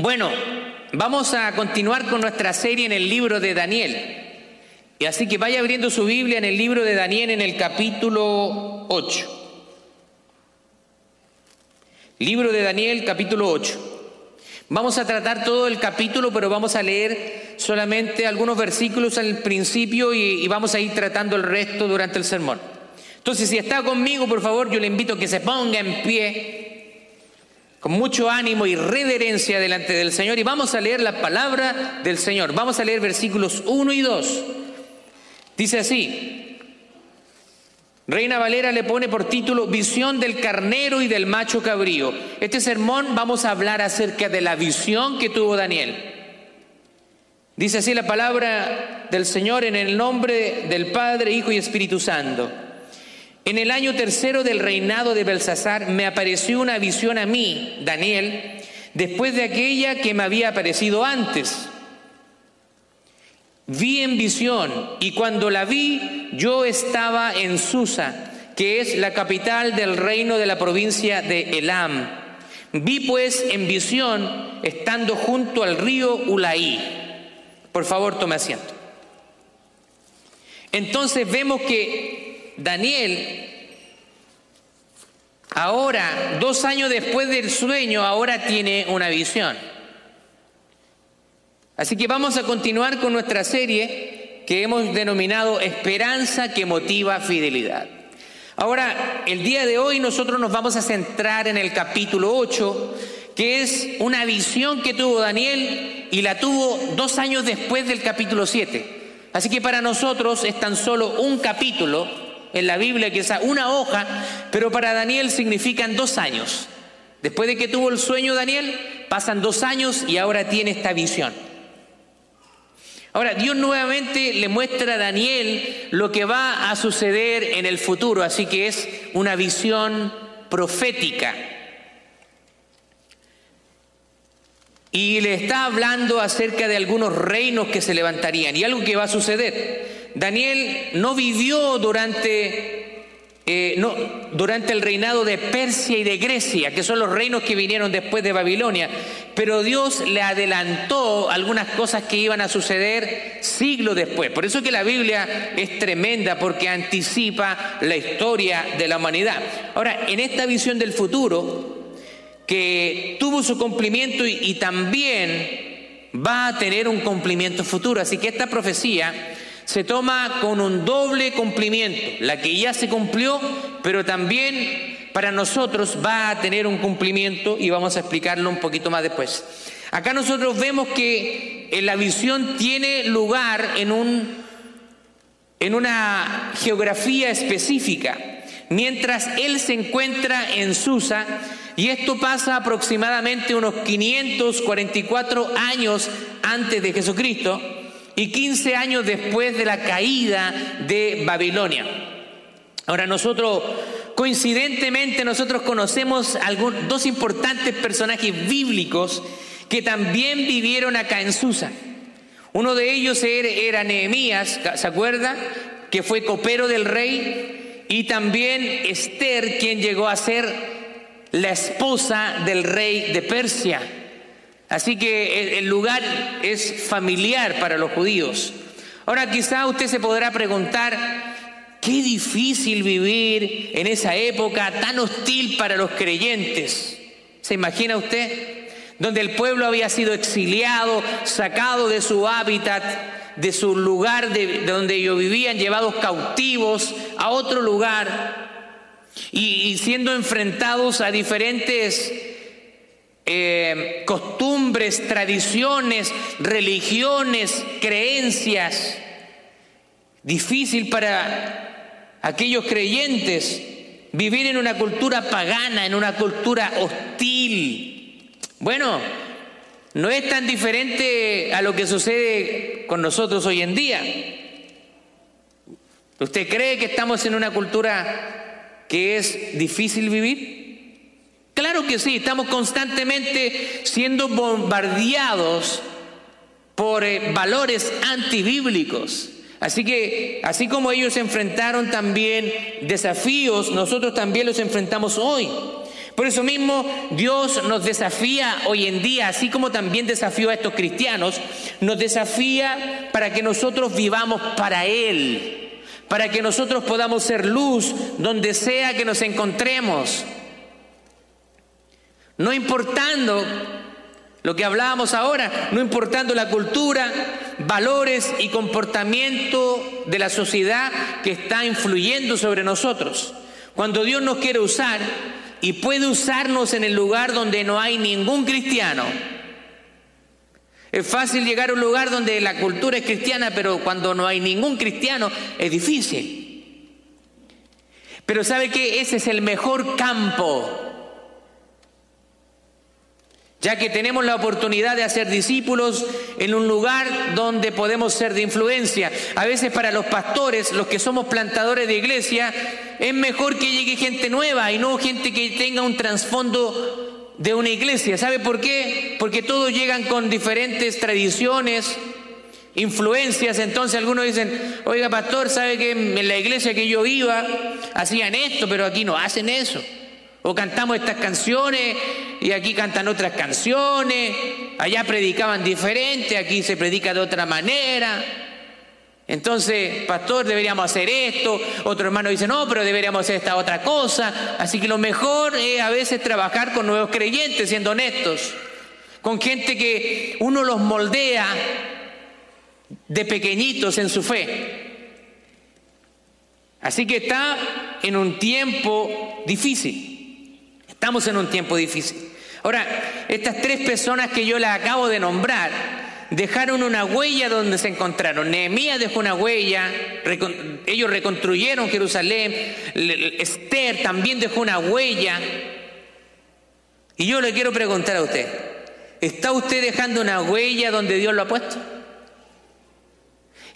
Bueno, vamos a continuar con nuestra serie en el libro de Daniel. Y así que vaya abriendo su Biblia en el libro de Daniel en el capítulo 8. Libro de Daniel, capítulo 8. Vamos a tratar todo el capítulo, pero vamos a leer solamente algunos versículos al principio y, vamos a ir tratando el resto durante el sermón. Entonces, si está conmigo, por favor, yo le invito a que se ponga en pie con mucho ánimo y reverencia delante del Señor y vamos a leer la palabra del Señor. Vamos a leer versículos 1 y 2. Dice así, Reina Valera le pone por título Visión del carnero y del macho cabrío. Este sermón vamos a hablar acerca de la visión que tuvo Daniel. Dice así la palabra del Señor en el nombre del Padre, Hijo y Espíritu Santo. En el año tercero del reinado de Belsasar me apareció una visión a mí, Daniel, después de aquella que me había aparecido antes Vi en visión y cuando la vi yo estaba en Susa, que es la capital del reino de la provincia de Elam. Vi pues en visión estando junto al río Ulaí. Por favor, tome asiento. Entonces vemos que Daniel, ahora, dos años después del sueño, ahora tiene una visión. Así que vamos a continuar con nuestra serie que hemos denominado Esperanza que motiva fidelidad. Ahora, el día de hoy nosotros nos vamos a centrar en el capítulo 8, que es una visión que tuvo Daniel y la tuvo dos años después del capítulo 7. Así que para nosotros es tan solo un capítulo en la Biblia, que es una hoja, pero para Daniel significan dos años. Después de que tuvo el sueño Daniel, pasan dos años y ahora tiene esta visión. Ahora, Dios nuevamente le muestra a Daniel lo que va a suceder en el futuro, así que es una visión profética. Y le está hablando acerca de algunos reinos que se levantarían y algo que va a suceder. Daniel no vivió durante eh, no, durante el reinado de Persia y de Grecia, que son los reinos que vinieron después de Babilonia, pero Dios le adelantó algunas cosas que iban a suceder siglos después. Por eso que la Biblia es tremenda, porque anticipa la historia de la humanidad. Ahora, en esta visión del futuro, que tuvo su cumplimiento y, y también va a tener un cumplimiento futuro, así que esta profecía se toma con un doble cumplimiento, la que ya se cumplió, pero también para nosotros va a tener un cumplimiento y vamos a explicarlo un poquito más después. Acá nosotros vemos que la visión tiene lugar en, un, en una geografía específica, mientras él se encuentra en Susa, y esto pasa aproximadamente unos 544 años antes de Jesucristo, y 15 años después de la caída de Babilonia. Ahora nosotros, coincidentemente, nosotros conocemos dos importantes personajes bíblicos que también vivieron acá en Susa. Uno de ellos era Nehemías, ¿se acuerda? Que fue copero del rey, y también Esther, quien llegó a ser la esposa del rey de Persia. Así que el lugar es familiar para los judíos. Ahora quizá usted se podrá preguntar, qué difícil vivir en esa época tan hostil para los creyentes. ¿Se imagina usted? Donde el pueblo había sido exiliado, sacado de su hábitat, de su lugar de, donde ellos vivían, llevados cautivos a otro lugar y siendo enfrentados a diferentes eh, costumbres, tradiciones, religiones, creencias. Difícil para aquellos creyentes vivir en una cultura pagana, en una cultura hostil. Bueno, no es tan diferente a lo que sucede con nosotros hoy en día. ¿Usted cree que estamos en una cultura que es difícil vivir? Claro que sí, estamos constantemente siendo bombardeados por eh, valores antibíblicos. Así que, así como ellos enfrentaron también desafíos, nosotros también los enfrentamos hoy. Por eso mismo Dios nos desafía hoy en día, así como también desafió a estos cristianos, nos desafía para que nosotros vivamos para Él, para que nosotros podamos ser luz donde sea que nos encontremos. No importando lo que hablábamos ahora, no importando la cultura, valores y comportamiento de la sociedad que está influyendo sobre nosotros. Cuando Dios nos quiere usar y puede usarnos en el lugar donde no hay ningún cristiano. Es fácil llegar a un lugar donde la cultura es cristiana, pero cuando no hay ningún cristiano es difícil. Pero sabe que ese es el mejor campo ya que tenemos la oportunidad de hacer discípulos en un lugar donde podemos ser de influencia. A veces para los pastores, los que somos plantadores de iglesia, es mejor que llegue gente nueva y no gente que tenga un trasfondo de una iglesia. ¿Sabe por qué? Porque todos llegan con diferentes tradiciones, influencias. Entonces algunos dicen, oiga pastor, ¿sabe que en la iglesia que yo iba hacían esto, pero aquí no hacen eso? O cantamos estas canciones y aquí cantan otras canciones, allá predicaban diferente, aquí se predica de otra manera. Entonces, pastor, deberíamos hacer esto. Otro hermano dice, no, pero deberíamos hacer esta otra cosa. Así que lo mejor es a veces trabajar con nuevos creyentes, siendo honestos. Con gente que uno los moldea de pequeñitos en su fe. Así que está en un tiempo difícil. Estamos en un tiempo difícil. Ahora, estas tres personas que yo las acabo de nombrar dejaron una huella donde se encontraron. Nehemías dejó una huella, ellos reconstruyeron Jerusalén, Esther también dejó una huella. Y yo le quiero preguntar a usted, ¿está usted dejando una huella donde Dios lo ha puesto?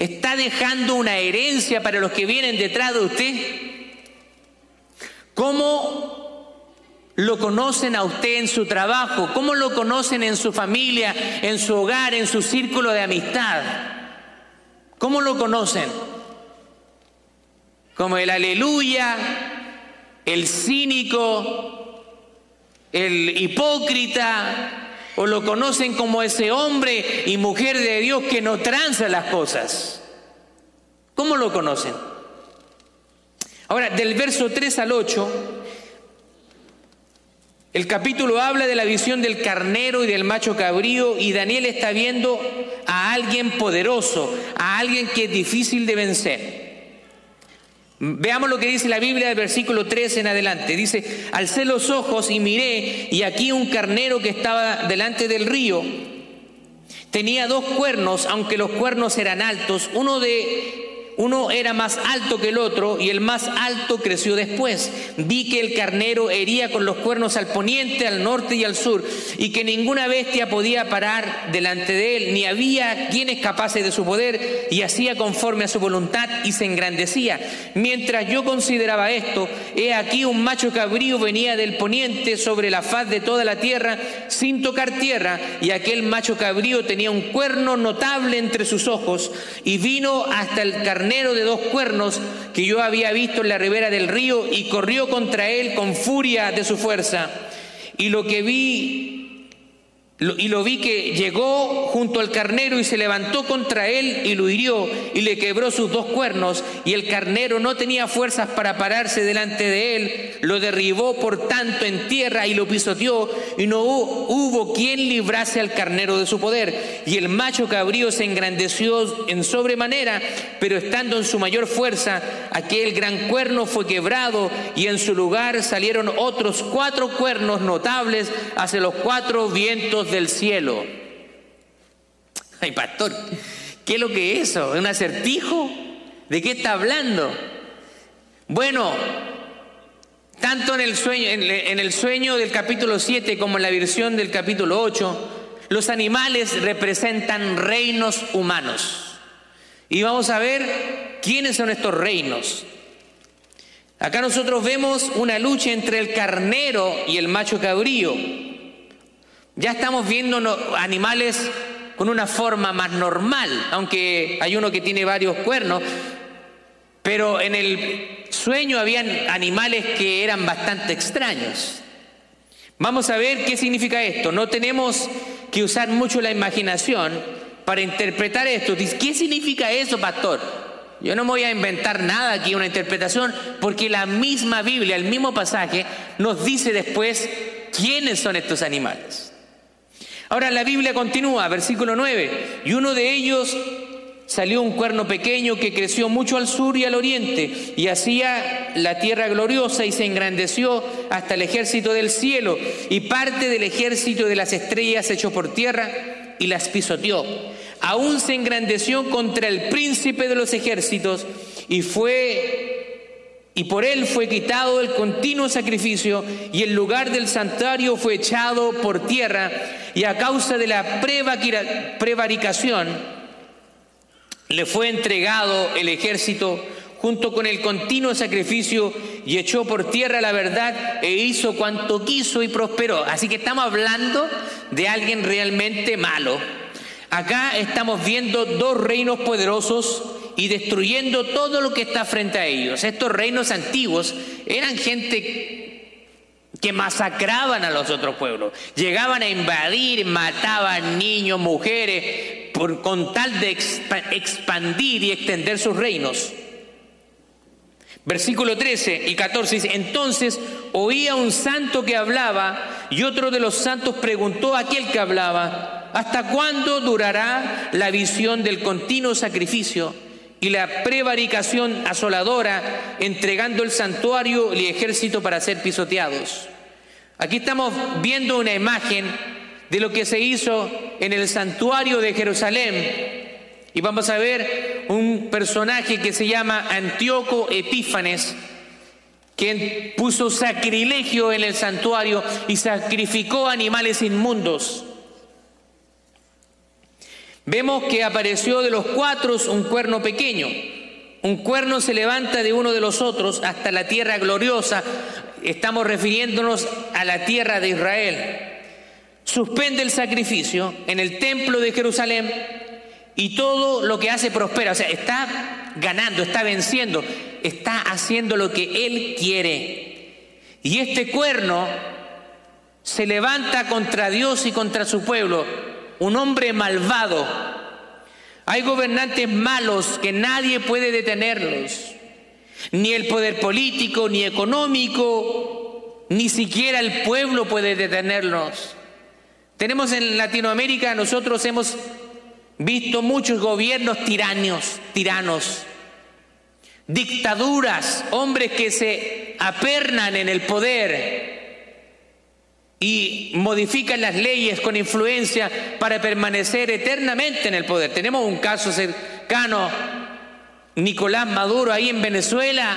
¿Está dejando una herencia para los que vienen detrás de usted? ¿Cómo lo conocen a usted en su trabajo, cómo lo conocen en su familia, en su hogar, en su círculo de amistad. ¿Cómo lo conocen? Como el aleluya, el cínico, el hipócrita, o lo conocen como ese hombre y mujer de Dios que no tranza las cosas. ¿Cómo lo conocen? Ahora, del verso 3 al 8, el capítulo habla de la visión del carnero y del macho cabrío y Daniel está viendo a alguien poderoso, a alguien que es difícil de vencer. Veamos lo que dice la Biblia del versículo 3 en adelante. Dice, alcé los ojos y miré y aquí un carnero que estaba delante del río. Tenía dos cuernos, aunque los cuernos eran altos, uno de uno era más alto que el otro y el más alto creció después. Vi que el carnero hería con los cuernos al poniente, al norte y al sur, y que ninguna bestia podía parar delante de él, ni había quienes capaces de su poder, y hacía conforme a su voluntad y se engrandecía. Mientras yo consideraba esto, he aquí un macho cabrío venía del poniente sobre la faz de toda la tierra, sin tocar tierra, y aquel macho cabrío tenía un cuerno notable entre sus ojos, y vino hasta el carnero de dos cuernos que yo había visto en la ribera del río y corrió contra él con furia de su fuerza. Y lo que vi y lo vi que llegó junto al carnero y se levantó contra él y lo hirió y le quebró sus dos cuernos y el carnero no tenía fuerzas para pararse delante de él, lo derribó por tanto en tierra y lo pisoteó y no hubo quien librase al carnero de su poder y el macho cabrío se engrandeció en sobremanera, pero estando en su mayor fuerza, aquel gran cuerno fue quebrado y en su lugar salieron otros cuatro cuernos notables hacia los cuatro vientos del cielo. Ay, pastor, ¿qué es lo que es eso? ¿Es un acertijo? ¿De qué está hablando? Bueno, tanto en el sueño, del capítulo 7 como en la versión del capítulo 8, los animales representan reinos humanos. Y vamos a ver quiénes son estos reinos. Acá nosotros vemos una lucha entre el carnero y el macho cabrío. Ya estamos viendo animales con una forma más normal, aunque hay uno que tiene varios cuernos, pero en el sueño habían animales que eran bastante extraños. Vamos a ver qué significa esto. No tenemos que usar mucho la imaginación para interpretar esto. ¿Qué significa eso, pastor? Yo no me voy a inventar nada aquí, una interpretación, porque la misma Biblia, el mismo pasaje, nos dice después quiénes son estos animales. Ahora la Biblia continúa, versículo 9, y uno de ellos salió un cuerno pequeño que creció mucho al sur y al oriente y hacía la tierra gloriosa y se engrandeció hasta el ejército del cielo y parte del ejército de las estrellas echó por tierra y las pisoteó. Aún se engrandeció contra el príncipe de los ejércitos y fue y por él fue quitado el continuo sacrificio y el lugar del santuario fue echado por tierra y a causa de la prevaricación le fue entregado el ejército junto con el continuo sacrificio y echó por tierra la verdad e hizo cuanto quiso y prosperó. Así que estamos hablando de alguien realmente malo. Acá estamos viendo dos reinos poderosos y destruyendo todo lo que está frente a ellos. Estos reinos antiguos eran gente que masacraban a los otros pueblos, llegaban a invadir, mataban niños, mujeres, con tal de expandir y extender sus reinos. Versículo 13 y 14 dice, entonces oía un santo que hablaba y otro de los santos preguntó a aquel que hablaba, ¿hasta cuándo durará la visión del continuo sacrificio y la prevaricación asoladora entregando el santuario y el ejército para ser pisoteados? Aquí estamos viendo una imagen de lo que se hizo en el santuario de Jerusalén. Y vamos a ver un personaje que se llama Antíoco Epífanes, quien puso sacrilegio en el santuario y sacrificó animales inmundos. Vemos que apareció de los cuatro un cuerno pequeño. Un cuerno se levanta de uno de los otros hasta la tierra gloriosa. Estamos refiriéndonos a la tierra de Israel suspende el sacrificio en el templo de Jerusalén y todo lo que hace prospera. O sea, está ganando, está venciendo, está haciendo lo que él quiere. Y este cuerno se levanta contra Dios y contra su pueblo, un hombre malvado. Hay gobernantes malos que nadie puede detenerlos, ni el poder político, ni económico, ni siquiera el pueblo puede detenerlos. Tenemos en Latinoamérica, nosotros hemos visto muchos gobiernos tiranos, tiranos, dictaduras, hombres que se apernan en el poder y modifican las leyes con influencia para permanecer eternamente en el poder. Tenemos un caso cercano, Nicolás Maduro ahí en Venezuela,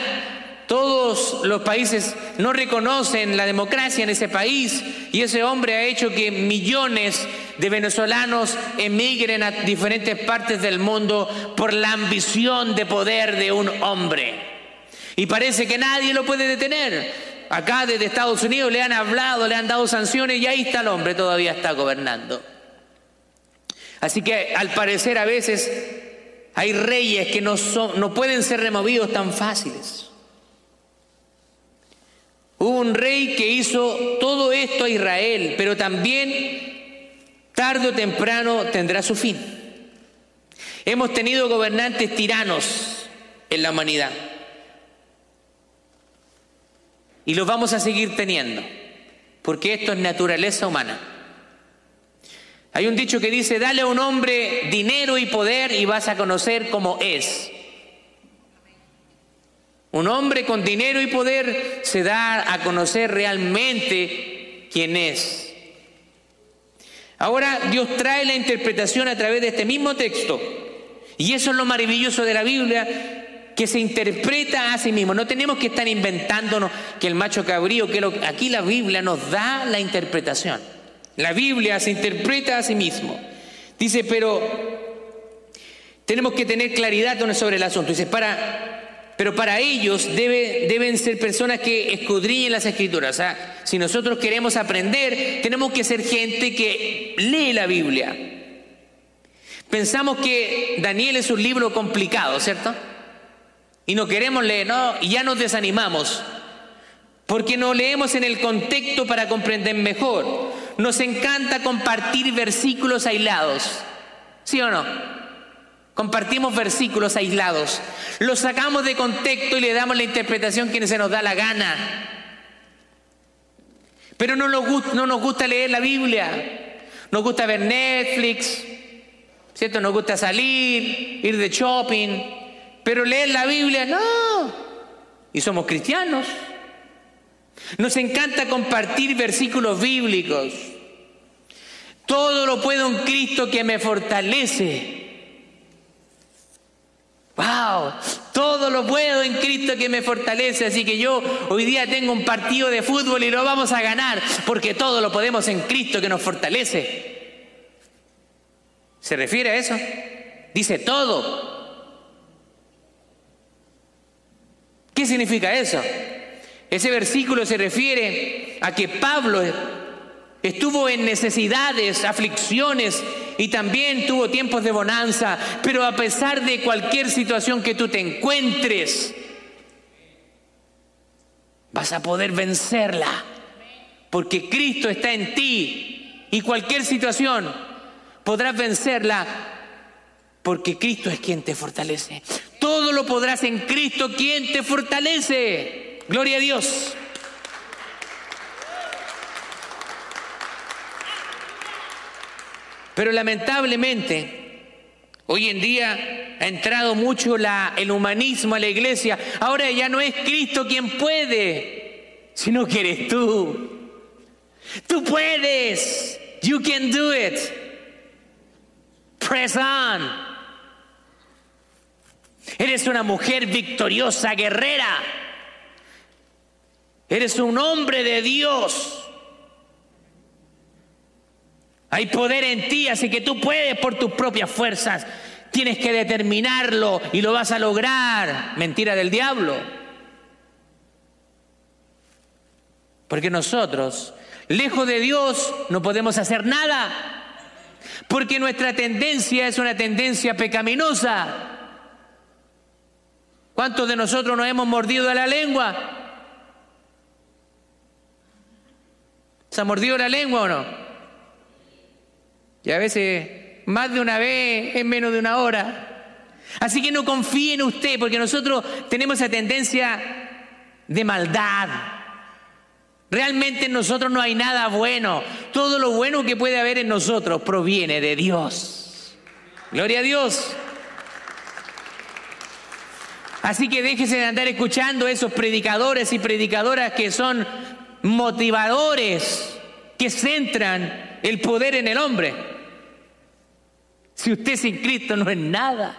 todos los países no reconocen la democracia en ese país y ese hombre ha hecho que millones de venezolanos emigren a diferentes partes del mundo por la ambición de poder de un hombre. Y parece que nadie lo puede detener. Acá desde Estados Unidos le han hablado, le han dado sanciones y ahí está el hombre, todavía está gobernando. Así que al parecer a veces hay reyes que no, son, no pueden ser removidos tan fáciles. Hubo un rey que hizo todo esto a Israel, pero también tarde o temprano tendrá su fin. Hemos tenido gobernantes tiranos en la humanidad. Y los vamos a seguir teniendo, porque esto es naturaleza humana. Hay un dicho que dice, dale a un hombre dinero y poder y vas a conocer cómo es. Un hombre con dinero y poder se da a conocer realmente quién es. Ahora Dios trae la interpretación a través de este mismo texto. Y eso es lo maravilloso de la Biblia, que se interpreta a sí mismo. No tenemos que estar inventándonos que el macho cabrío, que aquí la Biblia nos da la interpretación. La Biblia se interpreta a sí mismo. Dice, pero tenemos que tener claridad sobre el asunto. Dice, para pero para ellos deben ser personas que escudriñen las escrituras. Sea, si nosotros queremos aprender, tenemos que ser gente que lee la Biblia. Pensamos que Daniel es un libro complicado, ¿cierto? Y no queremos leer, no, y ya nos desanimamos. porque no leemos en el contexto para comprender mejor. Nos encanta compartir versículos aislados, ¿sí o no? Compartimos versículos aislados, los sacamos de contexto y le damos la interpretación que se nos da la gana. Pero no nos, gusta, no nos gusta leer la Biblia, nos gusta ver Netflix, ¿cierto? Nos gusta salir, ir de shopping, pero leer la Biblia no. Y somos cristianos. Nos encanta compartir versículos bíblicos. Todo lo puedo en Cristo que me fortalece. Wow, todo lo puedo en Cristo que me fortalece. Así que yo hoy día tengo un partido de fútbol y lo vamos a ganar porque todo lo podemos en Cristo que nos fortalece. ¿Se refiere a eso? Dice todo. ¿Qué significa eso? Ese versículo se refiere a que Pablo estuvo en necesidades, aflicciones y también tuvo tiempos de bonanza, pero a pesar de cualquier situación que tú te encuentres, vas a poder vencerla, porque Cristo está en ti y cualquier situación podrás vencerla porque Cristo es quien te fortalece. Todo lo podrás en Cristo quien te fortalece. Gloria a Dios. Pero lamentablemente, hoy en día ha entrado mucho el humanismo a la iglesia. Ahora ya no es Cristo quien puede, sino que eres tú. Tú puedes. You can do it. Press on. Eres una mujer victoriosa, guerrera. Eres un hombre de Dios. Hay poder en ti, así que tú puedes por tus propias fuerzas. Tienes que determinarlo y lo vas a lograr. Mentira del diablo. Porque nosotros, lejos de Dios, no podemos hacer nada. Porque nuestra tendencia es una tendencia pecaminosa. ¿Cuántos de nosotros nos hemos mordido la lengua? ¿Se ha mordido la lengua o no? Y a veces más de una vez en menos de una hora. Así que no confíe en usted, porque nosotros tenemos esa tendencia de maldad. Realmente en nosotros no hay nada bueno. Todo lo bueno que puede haber en nosotros proviene de Dios. Gloria a Dios. Así que déjese de andar escuchando esos predicadores y predicadoras que son motivadores que centran el poder en el hombre. Si usted sin Cristo no es nada.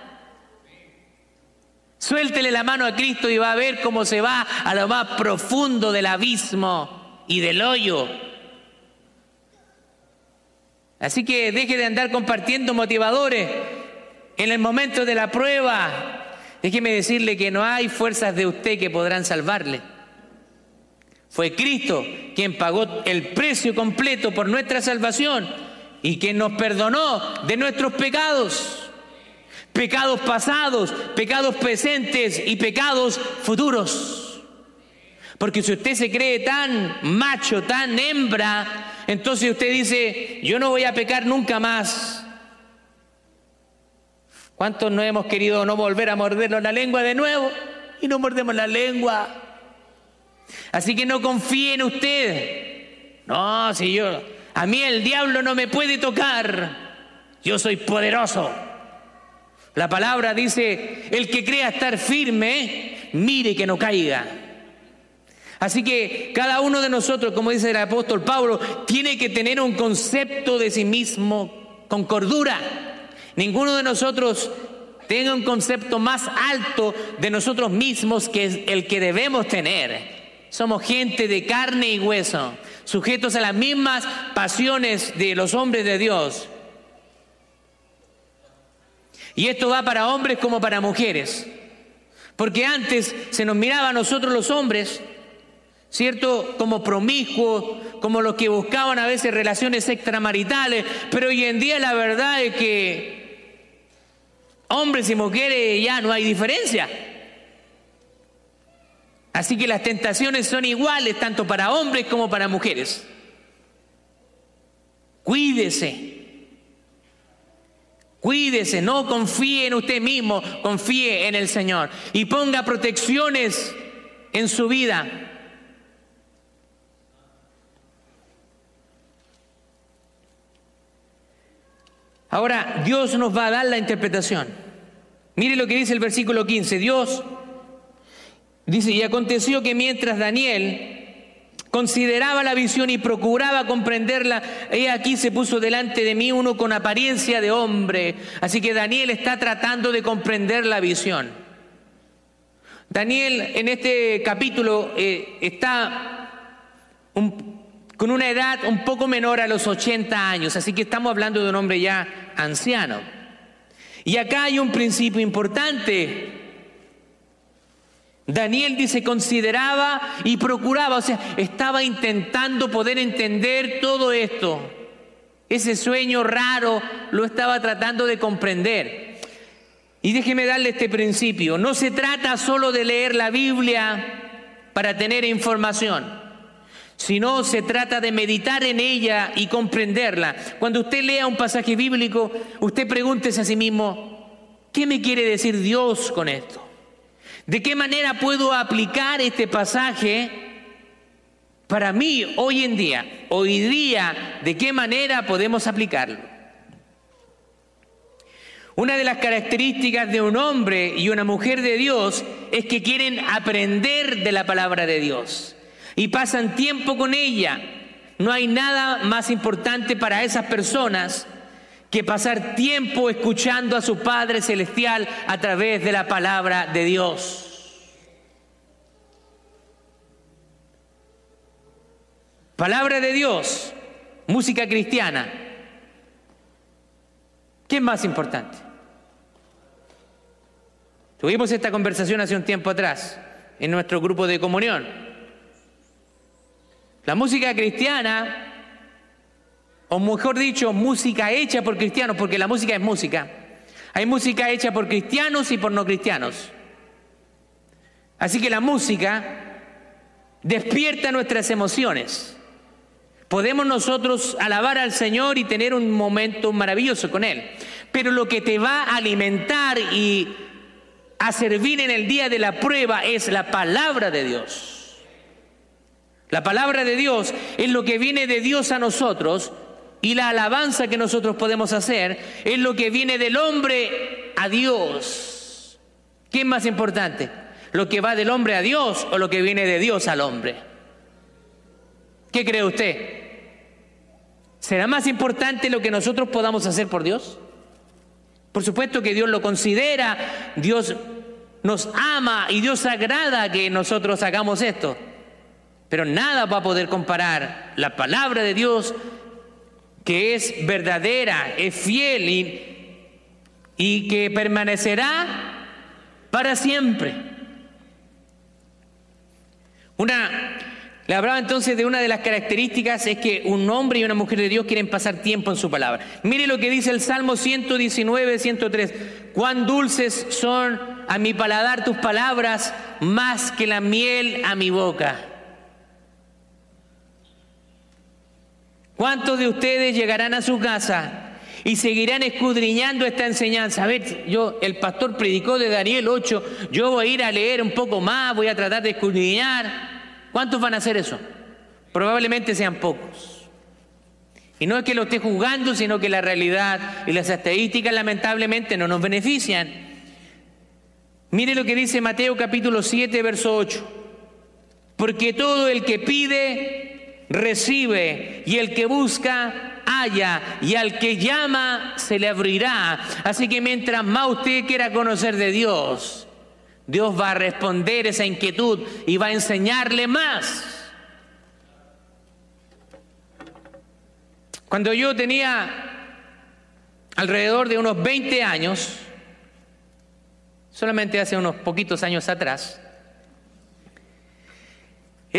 Suéltele la mano a Cristo y va a ver cómo se va a lo más profundo del abismo y del hoyo. Así que deje de andar compartiendo motivadores en el momento de la prueba. Déjeme decirle que no hay fuerzas de usted que podrán salvarle. Fue Cristo quien pagó el precio completo por nuestra salvación y quien nos perdonó de nuestros pecados. Pecados pasados, pecados presentes y pecados futuros. Porque si usted se cree tan macho, tan hembra, entonces usted dice, yo no voy a pecar nunca más. ¿Cuántos no hemos querido no volver a mordernos la lengua de nuevo? Y no mordemos la lengua. Así que no confíe en usted. No, si yo, a mí el diablo no me puede tocar. Yo soy poderoso. La palabra dice, el que crea estar firme, mire que no caiga. Así que cada uno de nosotros, como dice el apóstol Pablo, tiene que tener un concepto de sí mismo con cordura. Ninguno de nosotros tenga un concepto más alto de nosotros mismos que el que debemos tener. Somos gente de carne y hueso, sujetos a las mismas pasiones de los hombres de Dios. Y esto va para hombres como para mujeres. Porque antes se nos miraba a nosotros los hombres, ¿cierto? Como promiscuos, como los que buscaban a veces relaciones extramaritales. Pero hoy en día la verdad es que hombres y mujeres ya no hay diferencia. Así que las tentaciones son iguales tanto para hombres como para mujeres. Cuídese. Cuídese, no confíe en usted mismo, confíe en el Señor y ponga protecciones en su vida. Ahora, Dios nos va a dar la interpretación. Mire lo que dice el versículo 15. Dios dice, y aconteció que mientras Daniel consideraba la visión y procuraba comprenderla, he aquí se puso delante de mí uno con apariencia de hombre. Así que Daniel está tratando de comprender la visión. Daniel en este capítulo eh, está con una edad un poco menor a los 80 años, así que estamos hablando de un hombre ya anciano. Y acá hay un principio importante. Daniel dice, consideraba y procuraba, o sea, estaba intentando poder entender todo esto. Ese sueño raro lo estaba tratando de comprender. Y déjeme darle este principio. No se trata solo de leer la Biblia para tener información, sino se trata de meditar en ella y comprenderla. Cuando usted lea un pasaje bíblico, usted pregúntese a sí mismo, ¿qué me quiere decir Dios con esto? ¿De qué manera puedo aplicar este pasaje para mí hoy en día? Hoy día, ¿de qué manera podemos aplicarlo? Una de las características de un hombre y una mujer de Dios es que quieren aprender de la palabra de Dios y pasan tiempo con ella. No hay nada más importante para esas personas que pasar tiempo escuchando a su Padre Celestial a través de la palabra de Dios. Palabra de Dios, música cristiana. ¿Qué es más importante? Tuvimos esta conversación hace un tiempo atrás en nuestro grupo de comunión. La música cristiana, o mejor dicho, música hecha por cristianos, porque la música es música. Hay música hecha por cristianos y por no cristianos. Así que la música despierta nuestras emociones. Podemos nosotros alabar al Señor y tener un momento maravilloso con Él. Pero lo que te va a alimentar y a servir en el día de la prueba es la palabra de Dios. La palabra de Dios es lo que viene de Dios a nosotros y la alabanza que nosotros podemos hacer es lo que viene del hombre a Dios. ¿Qué es más importante? ¿Lo que va del hombre a Dios o lo que viene de Dios al hombre? ¿Qué cree usted? ¿Será más importante lo que nosotros podamos hacer por Dios? Por supuesto que Dios lo considera, Dios nos ama y Dios agrada que nosotros hagamos esto. Pero nada va a poder comparar la palabra de Dios, que es verdadera, es fiel y, y que permanecerá para siempre. Una le hablaba entonces de una de las características es que un hombre y una mujer de Dios quieren pasar tiempo en su palabra. Mire lo que dice el Salmo 119, 103. Cuán dulces son a mi paladar tus palabras más que la miel a mi boca. ¿Cuántos de ustedes llegarán a su casa y seguirán escudriñando esta enseñanza? A ver, yo, el pastor predicó de Daniel 8, yo voy a ir a leer un poco más, voy a tratar de escudriñar. ¿Cuántos van a hacer eso? Probablemente sean pocos. Y no es que lo esté juzgando, sino que la realidad y las estadísticas lamentablemente no nos benefician. Mire lo que dice Mateo capítulo 7, verso 8. Porque todo el que pide, recibe, y el que busca, halla, y al que llama, se le abrirá. Así que mientras más usted quiera conocer de Dios, Dios va a responder esa inquietud y va a enseñarle más. Cuando yo tenía alrededor de unos 20 años, solamente hace unos poquitos años atrás,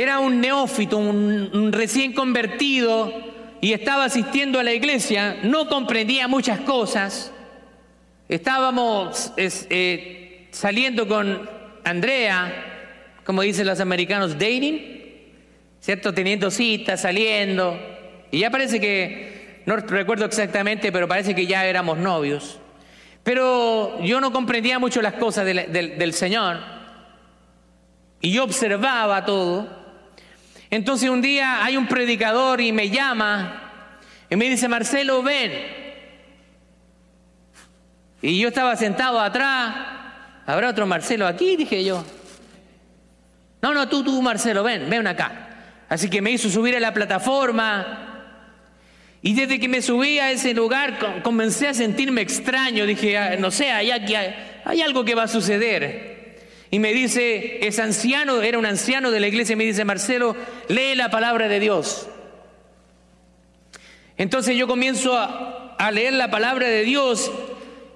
era un neófito, un, recién convertido y estaba asistiendo a la iglesia, no comprendía muchas cosas, estábamos... Eh, saliendo con Andrea, como dicen los americanos, dating, ¿cierto? Teniendo citas, saliendo. Y ya parece que, no recuerdo exactamente, pero parece que ya éramos novios. Pero yo no comprendía mucho las cosas del Señor. Y yo observaba todo. Entonces un día hay un predicador y me llama y me dice, Marcelo, ven. Y yo estaba sentado atrás. ¿Habrá otro Marcelo aquí? Dije yo. No, no, tú, tú, Marcelo, ven, ven acá. Así que me hizo subir a la plataforma. Y desde que me subí a ese lugar comencé a sentirme extraño. Dije, ah, no sé, hay, hay algo que va a suceder. Y me dice, es anciano, era un anciano de la iglesia, y me dice, Marcelo, lee la palabra de Dios. Entonces yo comienzo a, a leer la palabra de Dios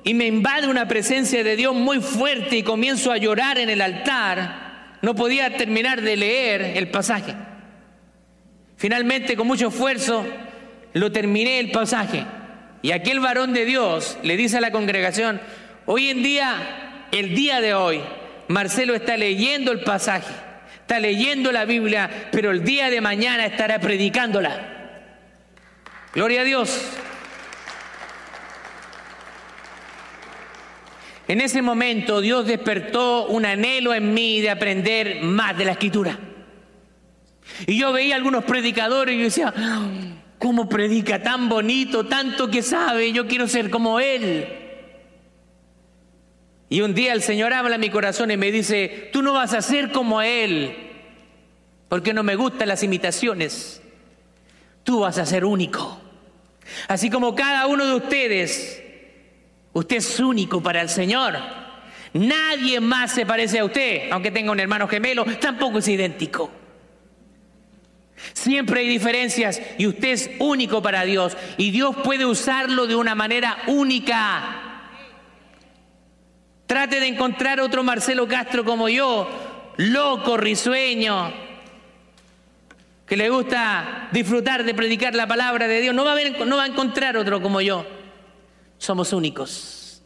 y me invade una presencia de Dios muy fuerte y comienzo a llorar en el altar. No podía terminar de leer el pasaje. Finalmente, con mucho esfuerzo, lo terminé el pasaje. Y aquel varón de Dios le dice a la congregación, hoy en día, el día de hoy, Marcelo está leyendo el pasaje, está leyendo la Biblia, pero el día de mañana estará predicándola. Gloria a Dios. En ese momento Dios despertó un anhelo en mí de aprender más de la escritura. Y yo veía algunos predicadores y yo decía, ¿cómo predica tan bonito, tanto que sabe? Yo quiero ser como él. Y un día el Señor habla a mi corazón y me dice, tú no vas a ser como Él, porque no me gustan las imitaciones. Tú vas a ser único. Así como cada uno de ustedes, usted es único para el Señor. Nadie más se parece a usted, aunque tenga un hermano gemelo, tampoco es idéntico. Siempre hay diferencias y usted es único para Dios y Dios puede usarlo de una manera única. Trate de encontrar otro Marcelo Castro como yo, loco, risueño, que le gusta disfrutar de predicar la palabra de Dios. No va a, encontrar otro como yo. Somos únicos.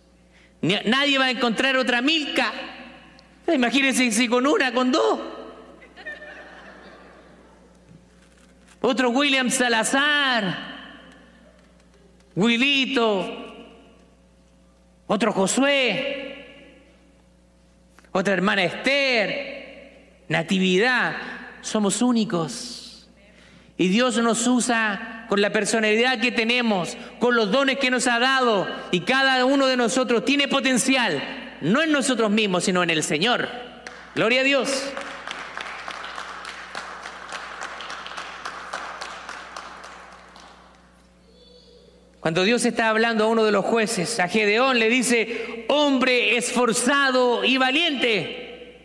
Nadie va a encontrar otra Milka. Imagínense si con una, con dos. Otro William Salazar. Wilito. Otro Josué otra hermana Esther, Natividad, somos únicos. Y Dios nos usa con la personalidad que tenemos, con los dones que nos ha dado, y cada uno de nosotros tiene potencial, no en nosotros mismos, sino en el Señor. Gloria a Dios. Cuando Dios está hablando a uno de los jueces, a Gedeón le dice, hombre esforzado y valiente.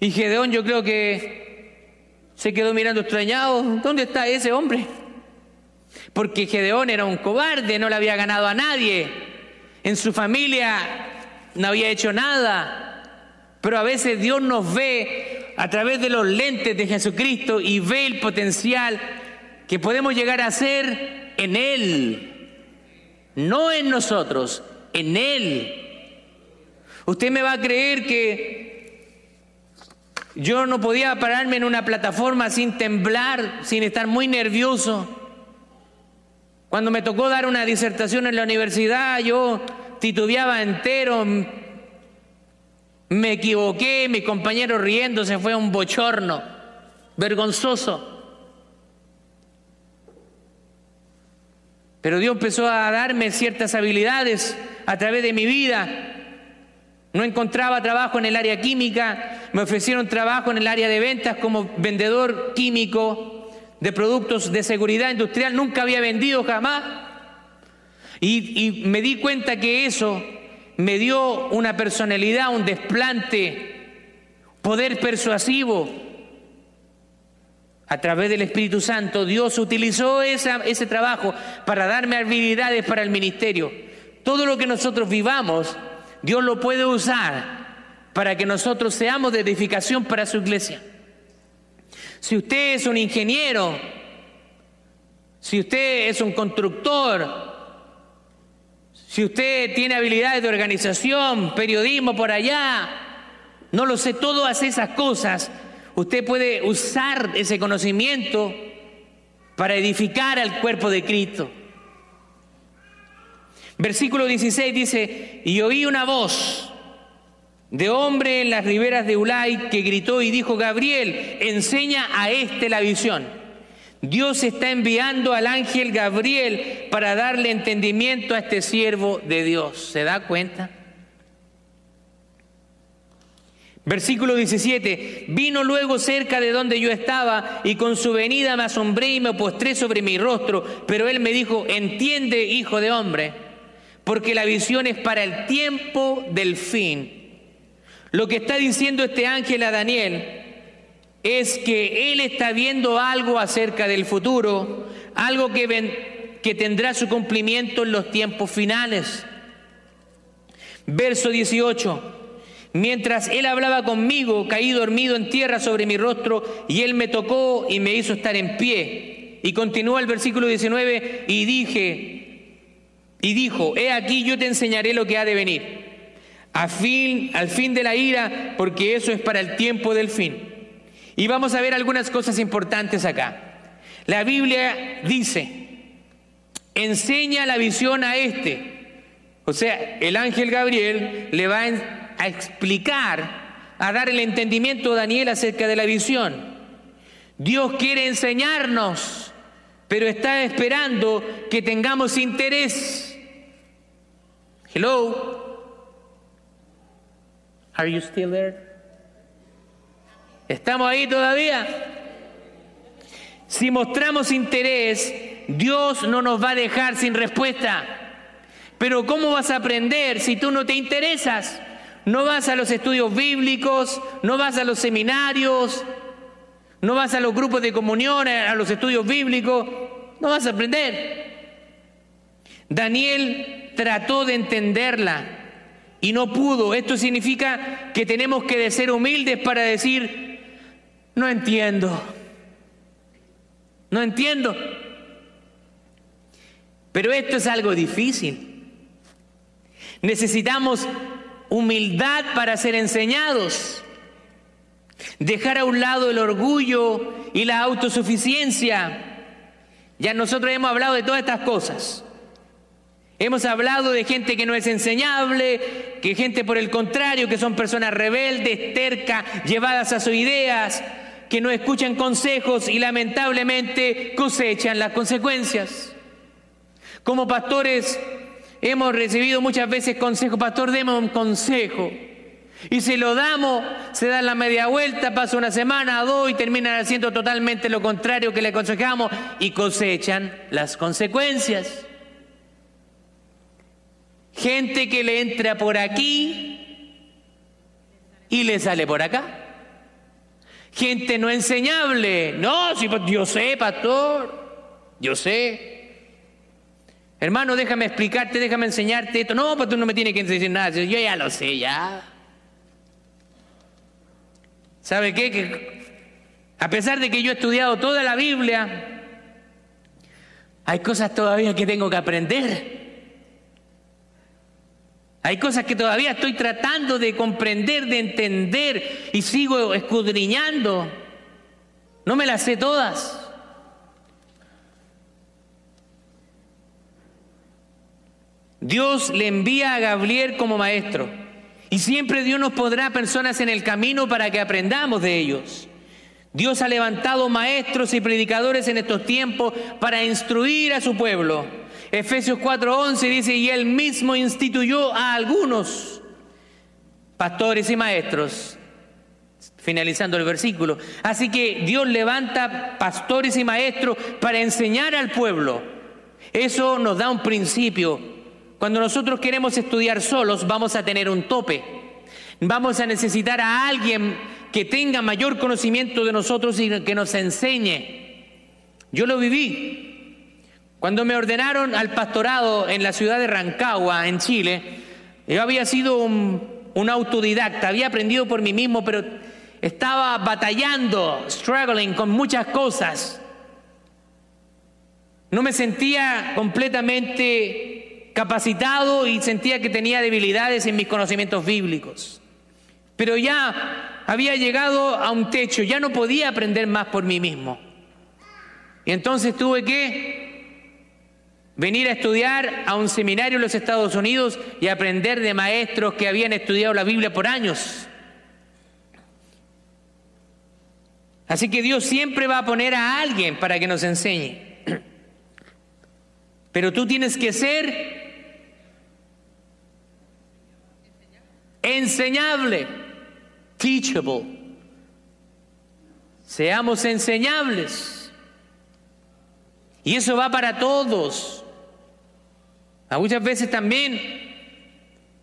Y Gedeón yo creo que se quedó mirando extrañado, ¿dónde está ese hombre? Porque Gedeón era un cobarde, no le había ganado a nadie, en su familia no había hecho nada, pero a veces Dios nos ve a través de los lentes de Jesucristo y ve el potencial que podemos llegar a ser en Él, no en nosotros, en Él. Usted me va a creer que yo no podía pararme en una plataforma sin temblar, sin estar muy nervioso. Cuando me tocó dar una disertación en la universidad, yo titubeaba entero, me equivoqué, mi compañero riéndose fue un bochorno, vergonzoso. Pero Dios empezó a darme ciertas habilidades a través de mi vida. No encontraba trabajo en el área química, me ofrecieron trabajo en el área de ventas como vendedor químico de productos de seguridad industrial, nunca había vendido jamás. Y, y me di cuenta que eso me dio una personalidad, un desplante, poder persuasivo, a través del Espíritu Santo, Dios utilizó ese trabajo para darme habilidades para el ministerio. Todo lo que nosotros vivamos, Dios lo puede usar para que nosotros seamos de edificación para su iglesia. Si usted es un ingeniero, si usted es un constructor, si usted tiene habilidades de organización, periodismo por allá, No lo sé, todas esas cosas usted puede usar ese conocimiento para edificar al cuerpo de Cristo. Versículo 16 dice, y oí una voz de hombre en las riberas de Ulay que gritó y dijo, Gabriel, enseña a este la visión. Dios está enviando al ángel Gabriel para darle entendimiento a este siervo de Dios. ¿Se da cuenta? Versículo 17, vino luego cerca de donde yo estaba y con su venida me asombré y me postré sobre mi rostro, pero él me dijo, entiende, hijo de hombre, porque la visión es para el tiempo del fin. Lo que está diciendo este ángel a Daniel es que él está viendo algo acerca del futuro, algo que, que tendrá su cumplimiento en los tiempos finales. Verso 18. Mientras él hablaba conmigo, caí dormido en tierra sobre mi rostro y él me tocó y me hizo estar en pie. Y continúa el versículo 19 y dije, y dijo, he aquí yo te enseñaré lo que ha de venir, fin, al fin de la ira, porque eso es para el tiempo del fin. Y vamos a ver algunas cosas importantes acá. La Biblia dice, enseña la visión a este. O sea, el ángel Gabriel le va a a explicar, a dar el entendimiento a Daniel acerca de la visión. Dios quiere enseñarnos, pero está esperando que tengamos interés. Hello. Are you still there? ¿Estamos ahí todavía? Si mostramos interés, Dios no nos va a dejar sin respuesta. Pero ¿cómo vas a aprender si tú no te interesas? No vas a los estudios bíblicos, no vas a los seminarios, no vas a los grupos de comunión, a los estudios bíblicos, no vas a aprender. Daniel trató de entenderla y no pudo. Esto significa que tenemos que ser humildes para decir, no entiendo, no entiendo. Pero esto es algo difícil. Necesitamos humildad para ser enseñados, dejar a un lado el orgullo y la autosuficiencia. Ya nosotros hemos hablado de todas estas cosas. Hemos hablado de gente que no es enseñable, que gente por el contrario, que son personas rebeldes, tercas, llevadas a sus ideas, que no escuchan consejos y lamentablemente cosechan las consecuencias. Como pastores Hemos recibido muchas veces consejo, pastor, demos un consejo. Y si lo damos, se da la media vuelta, pasa una semana, dos y terminan haciendo totalmente lo contrario que le aconsejamos y cosechan las consecuencias. Gente que le entra por aquí y le sale por acá. Gente no enseñable. No, si yo sé, pastor, yo sé. Hermano, déjame explicarte, déjame enseñarte esto. No, pues tú no me tienes que decir nada. Yo ya lo sé, ya. ¿Sabe qué? Que a pesar de que yo he estudiado toda la Biblia, hay cosas todavía que tengo que aprender. Hay cosas que todavía estoy tratando de comprender, de entender y sigo escudriñando. No me las sé todas. Dios le envía a Gabriel como maestro. Y siempre Dios nos pondrá personas en el camino para que aprendamos de ellos. Dios ha levantado maestros y predicadores en estos tiempos para instruir a su pueblo. Efesios 4:11 dice, y él mismo instituyó a algunos pastores y maestros. Finalizando el versículo. Así que Dios levanta pastores y maestros para enseñar al pueblo. Eso nos da un principio cuando nosotros queremos estudiar solos, vamos a tener un tope. Vamos a necesitar a alguien que tenga mayor conocimiento de nosotros y que nos enseñe. Yo lo viví. Cuando me ordenaron al pastorado en la ciudad de Rancagua, en Chile, yo había sido un, autodidacta, había aprendido por mí mismo, pero estaba batallando, struggling con muchas cosas. No me sentía completamente capacitado y sentía que tenía debilidades en mis conocimientos bíblicos. Pero ya había llegado a un techo, ya no podía aprender más por mí mismo. Y entonces tuve que venir a estudiar a un seminario en los Estados Unidos y aprender de maestros que habían estudiado la Biblia por años. Así que Dios siempre va a poner a alguien para que nos enseñe. Pero tú tienes que ser enseñable, teachable. Seamos enseñables. Y eso va para todos. A muchas veces también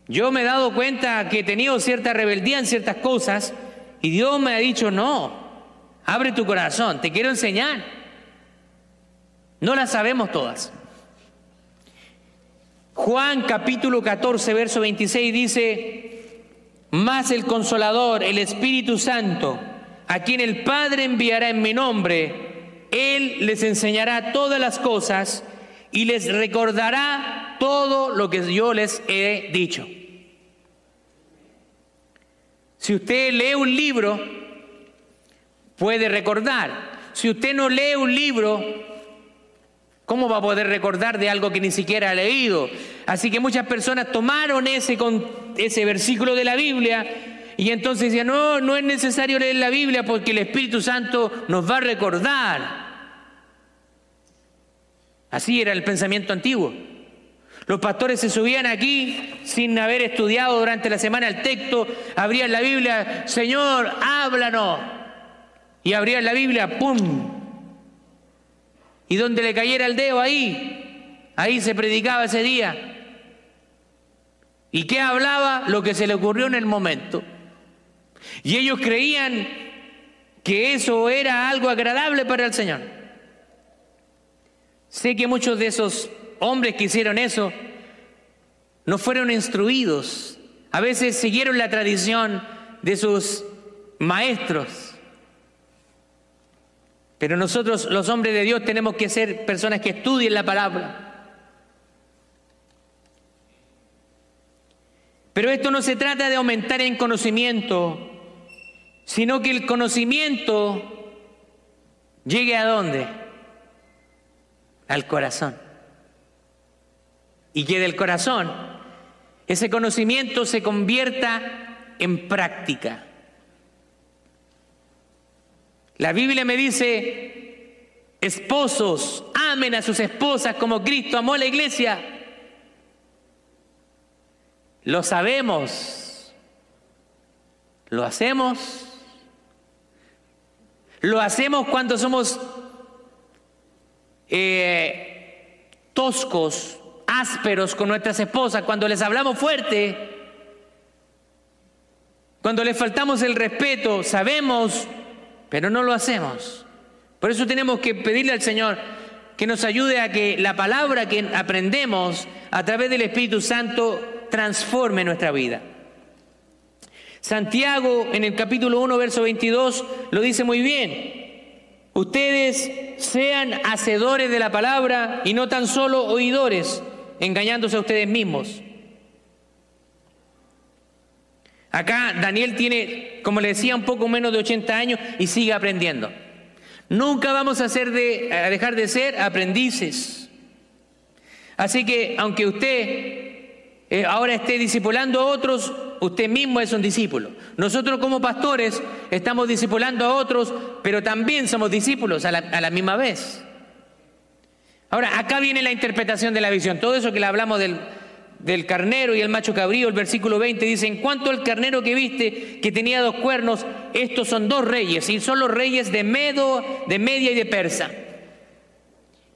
yo me he dado cuenta que he tenido cierta rebeldía en ciertas cosas y Dios me ha dicho, no, abre tu corazón, te quiero enseñar. No las sabemos todas. Juan capítulo 14, verso 26 dice, más el consolador, el Espíritu Santo, a quien el Padre enviará en mi nombre, Él les enseñará todas las cosas y les recordará todo lo que yo les he dicho. Si usted lee un libro, puede recordar. Si usted no lee un libro, ¿cómo va a poder recordar de algo que ni siquiera ha leído? Así que muchas personas tomaron ese, ese versículo de la Biblia y entonces decían, no, no es necesario leer la Biblia porque el Espíritu Santo nos va a recordar. Así era el pensamiento antiguo. Los pastores se subían aquí sin haber estudiado durante la semana el texto, abrían la Biblia, Señor, háblanos y abría la Biblia, ¡pum! Y donde le cayera el dedo ahí, ahí se predicaba ese día. ¿Y qué hablaba? Lo que se le ocurrió en el momento. Y ellos creían que eso era algo agradable para el Señor. Sé que muchos de esos hombres que hicieron eso no fueron instruidos. A veces siguieron la tradición de sus maestros pero nosotros, los hombres de Dios, tenemos que ser personas que estudien la palabra. Pero esto no se trata de aumentar en conocimiento, sino que el conocimiento llegue a dónde? Al corazón. Y que del corazón ese conocimiento se convierta en práctica. La Biblia me dice, esposos, amen a sus esposas como Cristo amó a la iglesia. Lo sabemos, lo hacemos, lo hacemos cuando somos eh, toscos, ásperos con nuestras esposas, cuando les hablamos fuerte, cuando les faltamos el respeto, sabemos pero no lo hacemos. Por eso tenemos que pedirle al Señor que nos ayude a que la palabra que aprendemos a través del Espíritu Santo transforme nuestra vida. Santiago en el capítulo 1, verso 22 lo dice muy bien. Ustedes sean hacedores de la palabra y no tan solo oidores, engañándose a ustedes mismos. Acá Daniel tiene, como le decía, un poco menos de 80 años y sigue aprendiendo. Nunca vamos a, dejar de ser aprendices. Así que aunque usted eh, ahora esté discipulando a otros, usted mismo es un discípulo. Nosotros como pastores estamos discipulando a otros, pero también somos discípulos a la misma vez. Ahora, acá viene la interpretación de la visión. Todo eso que le hablamos del, del carnero y el macho cabrío, el versículo 20 dice, en cuanto al carnero que viste, que tenía dos cuernos, estos son dos reyes, y son los reyes de Medo, de Media y de Persa.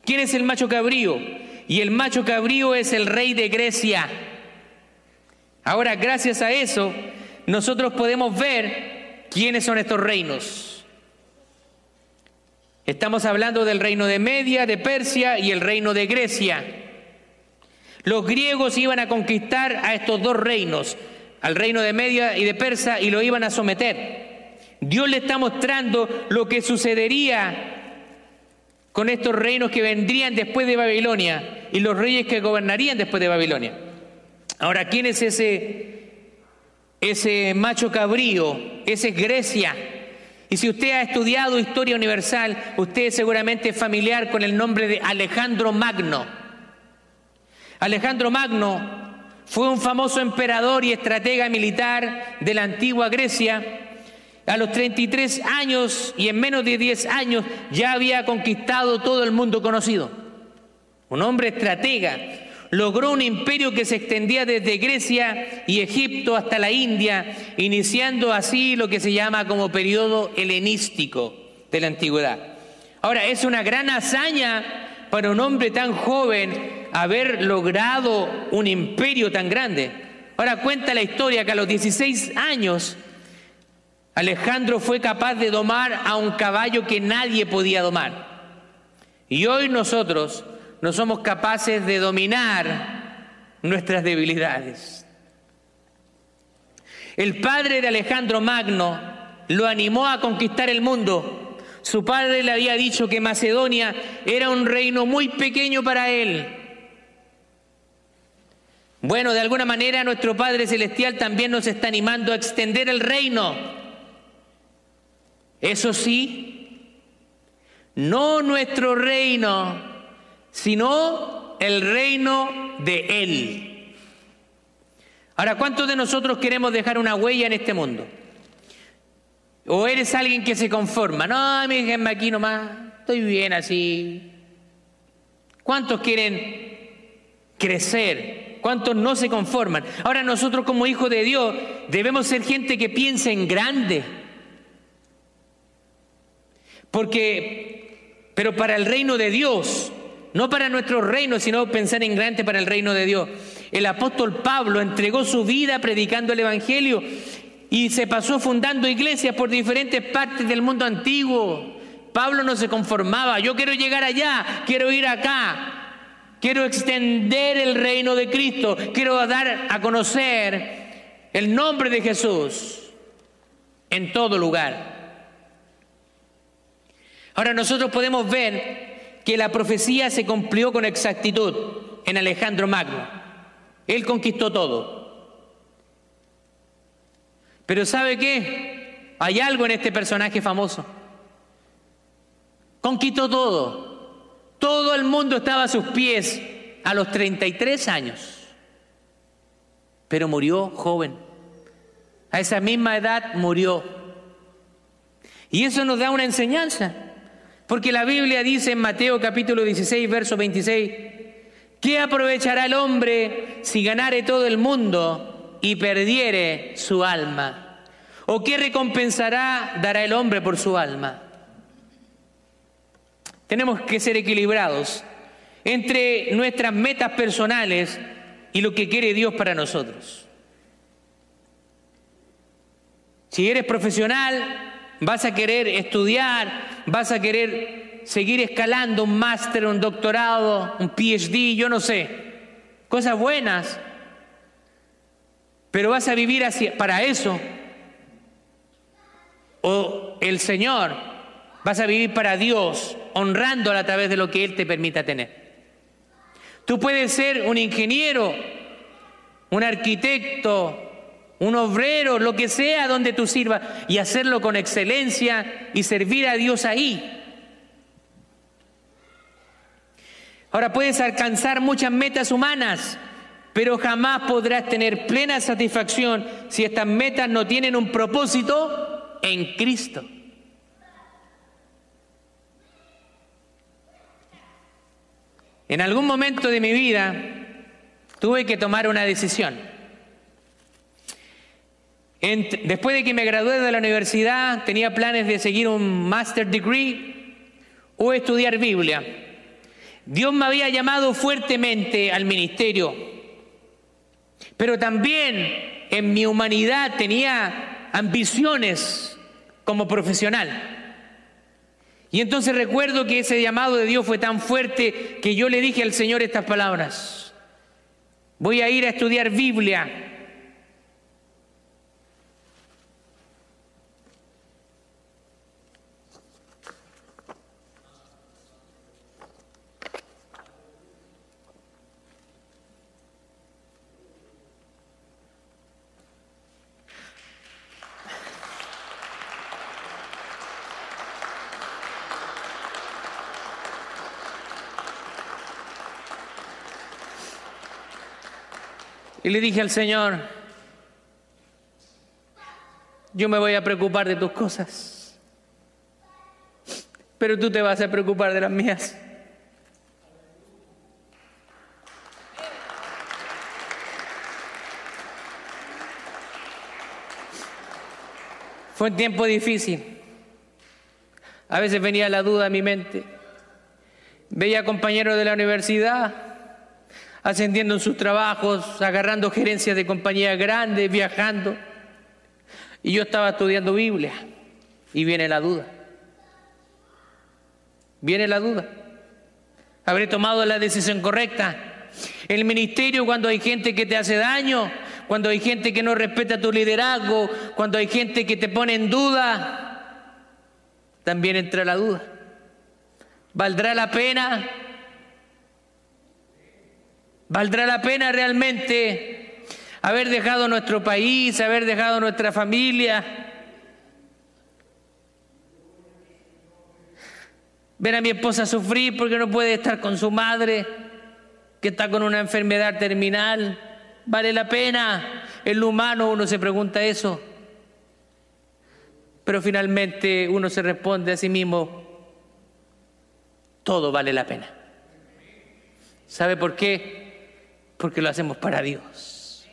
¿Quién es el macho cabrío? Y el macho cabrío es el rey de Grecia. Ahora, gracias a eso, nosotros podemos ver quiénes son estos reinos. Estamos hablando del reino de Media, de Persia y el reino de Grecia. Los griegos iban a conquistar a estos dos reinos, al reino de Media y de Persa, y lo iban a someter. Dios le está mostrando lo que sucedería con estos reinos que vendrían después de Babilonia y los reyes que gobernarían después de Babilonia. Ahora, ¿quién es ese, ese macho cabrío, ese es Grecia. Y si usted ha estudiado historia universal, usted es seguramente familiar con el nombre de Alejandro Magno. Alejandro Magno fue un famoso emperador y estratega militar de la antigua Grecia. A los 33 años y en menos de 10 años ya había conquistado todo el mundo conocido. Un hombre estratega. Logró un imperio que se extendía desde Grecia y Egipto hasta la India, iniciando así lo que se llama como periodo helenístico de la antigüedad. Ahora, es una gran hazaña para un hombre tan joven haber logrado un imperio tan grande. Ahora cuenta la historia que a los 16 años Alejandro fue capaz de domar a un caballo que nadie podía domar. Y hoy nosotros no somos capaces de dominar nuestras debilidades. El padre de Alejandro Magno lo animó a conquistar el mundo su padre le había dicho que Macedonia era un reino muy pequeño para él. Bueno, de alguna manera nuestro Padre Celestial también nos está animando a extender el reino. Eso sí, no nuestro reino, sino el reino de Él. Ahora, ¿cuántos de nosotros queremos dejar una huella en este mundo? O eres alguien que se conforma. No, mi déjenme aquí nomás. Estoy bien así. ¿Cuántos quieren crecer? ¿Cuántos no se conforman? Ahora nosotros como hijos de Dios debemos ser gente que piense en grande. Porque, pero para el reino de Dios, no para nuestro reino, sino pensar en grande para el reino de Dios. El apóstol Pablo entregó su vida predicando el Evangelio y se pasó fundando iglesias por diferentes partes del mundo antiguo. Pablo no se conformaba, yo quiero llegar allá, quiero ir acá, quiero extender el reino de Cristo, quiero dar a conocer el nombre de Jesús en todo lugar. Ahora nosotros podemos ver que la profecía se cumplió con exactitud en Alejandro Magno. Él conquistó todo. Pero ¿sabe qué? Hay algo en este personaje famoso. Conquistó todo. Todo el mundo estaba a sus pies a los 33 años. Pero murió joven. A esa misma edad murió. Y eso nos da una enseñanza. Porque la Biblia dice en Mateo capítulo 16, verso 26, ¿qué aprovechará el hombre si ganare todo el mundo y perdiere su alma? ¿O qué recompensará dará el hombre por su alma? Tenemos que ser equilibrados entre nuestras metas personales y lo que quiere Dios para nosotros. Si eres profesional, vas a querer estudiar, vas a querer seguir escalando un máster, un doctorado, un PhD, yo no sé, cosas buenas, pero vas a vivir para eso. O el Señor, vas a vivir para Dios, honrándolo a través de lo que Él te permita tener. Tú puedes ser un ingeniero, un arquitecto, un obrero, lo que sea donde tú sirvas, y hacerlo con excelencia y servir a Dios ahí. Ahora puedes alcanzar muchas metas humanas, pero jamás podrás tener plena satisfacción si estas metas no tienen un propósito en Cristo. En algún momento de mi vida tuve que tomar una decisión. después de que me gradué de la universidad, tenía planes de seguir un master degree o estudiar Biblia. Dios me había llamado fuertemente al ministerio pero también en mi humanidad tenía ambiciones como profesional. Y entonces recuerdo que ese llamado de Dios fue tan fuerte que yo le dije al Señor estas palabras. Voy a ir a estudiar Biblia Y le dije al Señor, yo me voy a preocupar de tus cosas, pero tú te vas a preocupar de las mías. Fue un tiempo difícil. A veces venía la duda a mi mente. Veía compañeros de la universidad ascendiendo en sus trabajos, agarrando gerencias de compañías grandes, viajando. Y yo estaba estudiando Biblia. Y viene la duda. Viene la duda. ¿Habré tomado la decisión correcta? El ministerio cuando hay gente que te hace daño, cuando hay gente que no respeta tu liderazgo, cuando hay gente que te pone en duda, también entra la duda. ¿Valdrá la pena? ¿Valdrá la pena realmente haber dejado nuestro país, haber dejado nuestra familia? Ver a mi esposa sufrir porque no puede estar con su madre, que está con una enfermedad terminal. ¿Vale la pena? En lo humano uno se pregunta eso. Pero finalmente uno se responde a sí mismo, todo vale la pena. ¿Sabe por qué? Porque lo hacemos para Dios.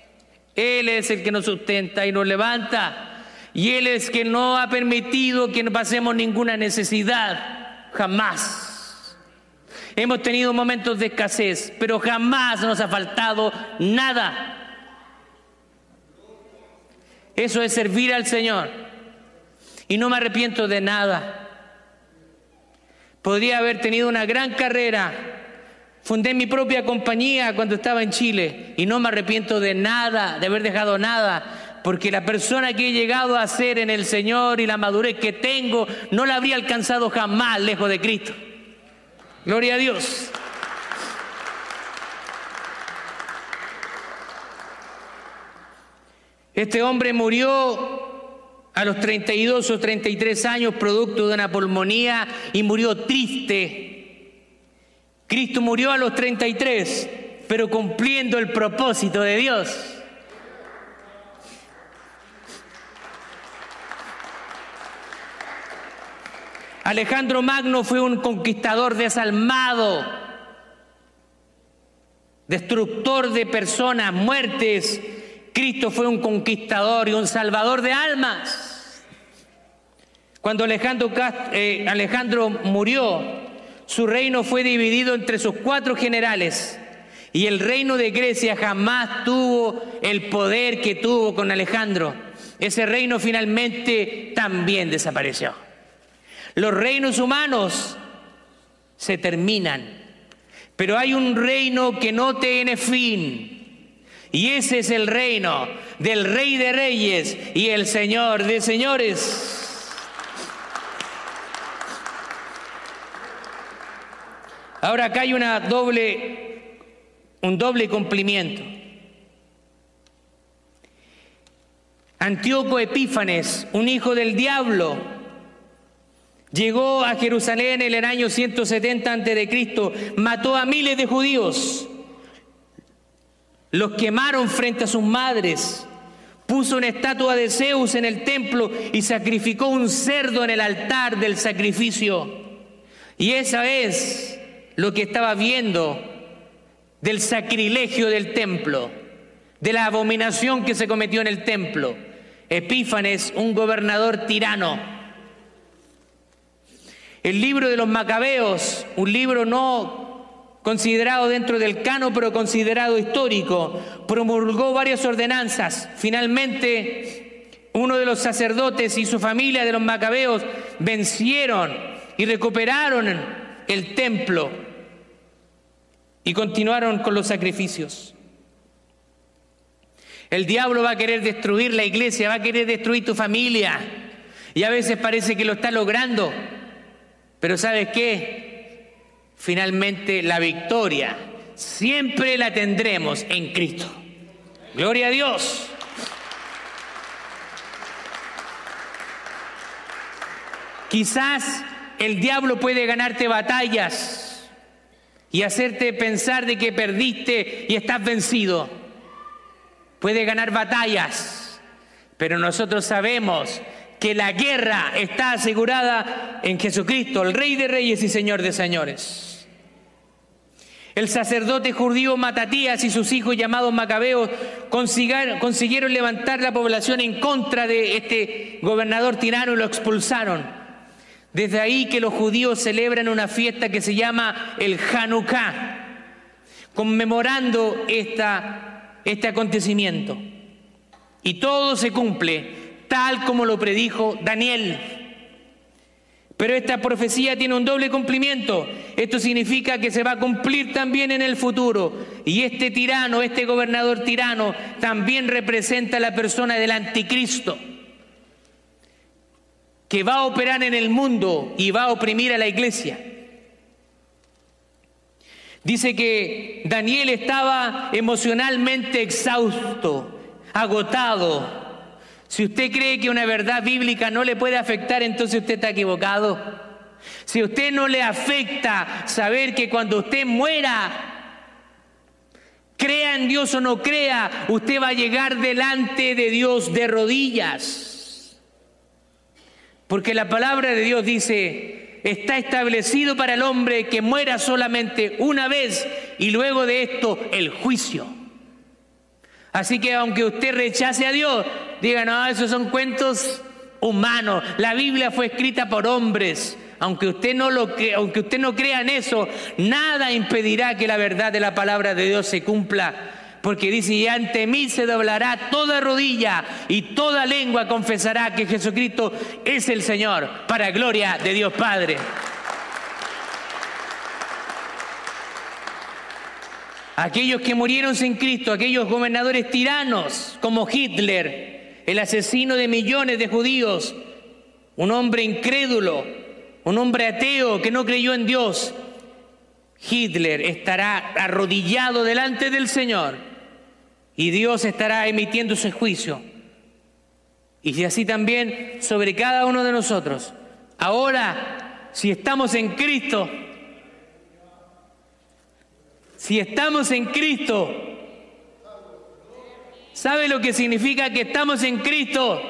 Él es el que nos sustenta y nos levanta. Y Él es que no ha permitido que no pasemos ninguna necesidad. Jamás. Hemos tenido momentos de escasez, pero jamás nos ha faltado nada. Eso es servir al Señor. Y no me arrepiento de nada. Podría haber tenido una gran carrera. Fundé mi propia compañía cuando estaba en Chile y no me arrepiento de nada, de haber dejado nada, porque la persona que he llegado a ser en el Señor y la madurez que tengo no la habría alcanzado jamás lejos de Cristo. Gloria a Dios. Este hombre murió a los 32 o 33 años producto de una pulmonía y murió triste. Cristo murió a los 33, pero cumpliendo el propósito de Dios. Alejandro Magno fue un conquistador desalmado, destructor de personas, muertes, Cristo fue un conquistador y un salvador de almas. Cuando Alejandro, eh, Alejandro murió, su reino fue dividido entre sus cuatro generales y el reino de Grecia jamás tuvo el poder que tuvo con Alejandro. Ese reino finalmente también desapareció. Los reinos humanos se terminan, pero hay un reino que no tiene fin y ese es el reino del Rey de Reyes y el Señor de Señores. Ahora acá hay una doble, un doble cumplimiento. Antíoco Epífanes, un hijo del diablo, llegó a Jerusalén en el año 170 a.C., mató a miles de judíos los quemaron frente a sus madres, puso una estatua de Zeus en el templo y sacrificó un cerdo en el altar del sacrificio. Y esa es lo que estaba viendo del sacrilegio del templo, de la abominación que se cometió en el templo. Epífanes, un gobernador tirano. El libro de los macabeos, un libro no considerado dentro del cano, pero considerado histórico, promulgó varias ordenanzas. Finalmente, uno de los sacerdotes y su familia de los macabeos vencieron y recuperaron el templo y continuaron con los sacrificios. El diablo va a querer destruir la iglesia, va a querer destruir tu familia. Y a veces parece que lo está logrando. Pero ¿sabes qué? finalmente la victoria siempre la tendremos en Cristo. Gloria a Dios. Quizás el diablo puede ganarte batallas y hacerte pensar de que perdiste y estás vencido. puede ganar batallas, pero nosotros sabemos que la guerra está asegurada en Jesucristo, el Rey de Reyes y Señor de Señores. El sacerdote judío Matatías y sus hijos llamados Macabeos consiguieron levantar la población en contra de este gobernador tirano y lo expulsaron. Desde ahí que los judíos celebran una fiesta que se llama el Hanukkah, conmemorando esta, este acontecimiento. Y todo se cumple tal como lo predijo Daniel. Pero esta profecía tiene un doble cumplimiento. Esto significa que se va a cumplir también en el futuro. Y este tirano, este gobernador tirano, también representa a la persona del anticristo, que va a operar en el mundo y va a oprimir a la iglesia. Dice que Daniel estaba emocionalmente exhausto, agotado, si usted cree que una verdad bíblica no le puede afectar, entonces usted está equivocado. Si usted no le afecta saber que cuando usted muera, crea en Dios o no crea, usted va a llegar delante de Dios de rodillas. Porque la palabra de Dios dice, está establecido para el hombre que muera solamente una vez y luego de esto el juicio. Así que aunque usted rechace a Dios, diga, no, esos son cuentos humanos. La Biblia fue escrita por hombres. Aunque usted, no lo aunque usted no crea en eso, nada impedirá que la verdad de la palabra de Dios se cumpla. Porque dice, y ante mí se doblará toda rodilla y toda lengua confesará que Jesucristo es el Señor, para gloria de Dios Padre. Aquellos que murieron sin Cristo, aquellos gobernadores tiranos como Hitler, el asesino de millones de judíos, un hombre incrédulo, un hombre ateo que no creyó en Dios, Hitler estará arrodillado delante del Señor y Dios estará emitiendo su juicio. Y así también sobre cada uno de nosotros. Ahora, si estamos en Cristo, si estamos en Cristo, ¿sabe lo que significa que estamos en Cristo?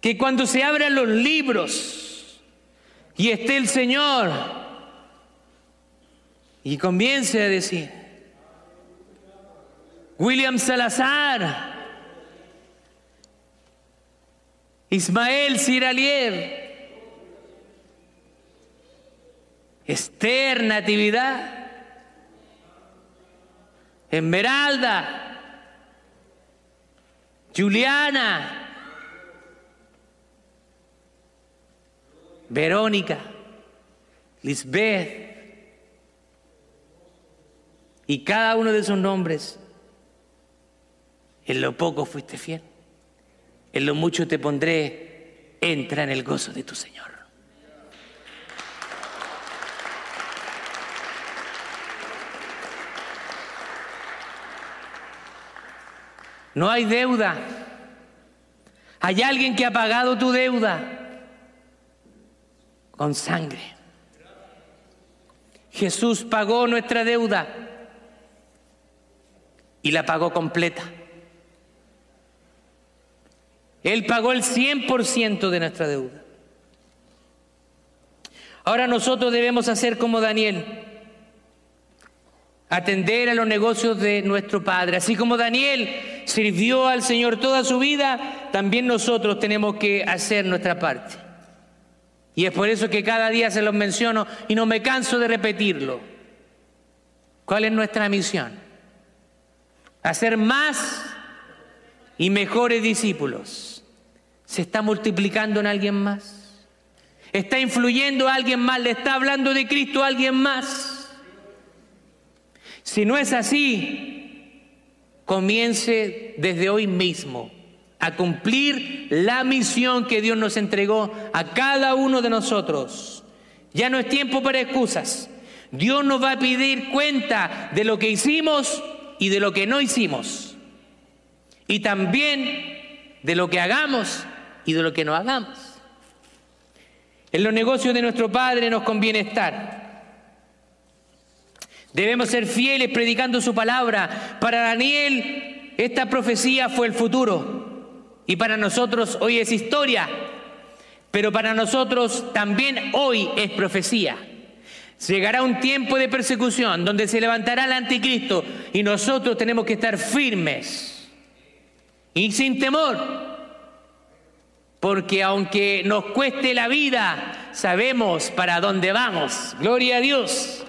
Que cuando se abran los libros y esté el Señor y comience a decir, William Salazar, Ismael Siraliev, Esther, Natividad, Esmeralda, Juliana, Verónica, Lisbeth, y cada uno de esos nombres, en lo poco fuiste fiel, en lo mucho te pondré, entra en el gozo de tu Señor. No hay deuda. Hay alguien que ha pagado tu deuda con sangre. Jesús pagó nuestra deuda y la pagó completa. Él pagó el 100% de nuestra deuda. Ahora nosotros debemos hacer como Daniel atender a los negocios de nuestro Padre. Así como Daniel sirvió al Señor toda su vida, también nosotros tenemos que hacer nuestra parte. Y es por eso que cada día se los menciono y no me canso de repetirlo. ¿Cuál es nuestra misión? Hacer más y mejores discípulos. ¿Se está multiplicando en alguien más? ¿Está influyendo a alguien más? ¿Le está hablando de Cristo a alguien más? Si no es así, comience desde hoy mismo a cumplir la misión que Dios nos entregó a cada uno de nosotros. Ya no es tiempo para excusas. Dios nos va a pedir cuenta de lo que hicimos y de lo que no hicimos. Y también de lo que hagamos y de lo que no hagamos. En los negocios de nuestro Padre nos conviene estar. Debemos ser fieles predicando su palabra. Para Daniel, esta profecía fue el futuro. Y para nosotros hoy es historia. Pero para nosotros también hoy es profecía. Llegará un tiempo de persecución donde se levantará el anticristo y nosotros tenemos que estar firmes y sin temor, porque aunque nos cueste la vida, sabemos para dónde vamos. Gloria a Dios.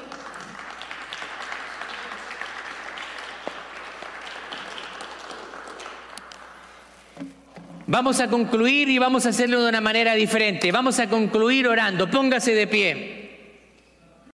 Vamos a concluir y vamos a hacerlo de una manera diferente. Vamos a concluir orando. Póngase de pie.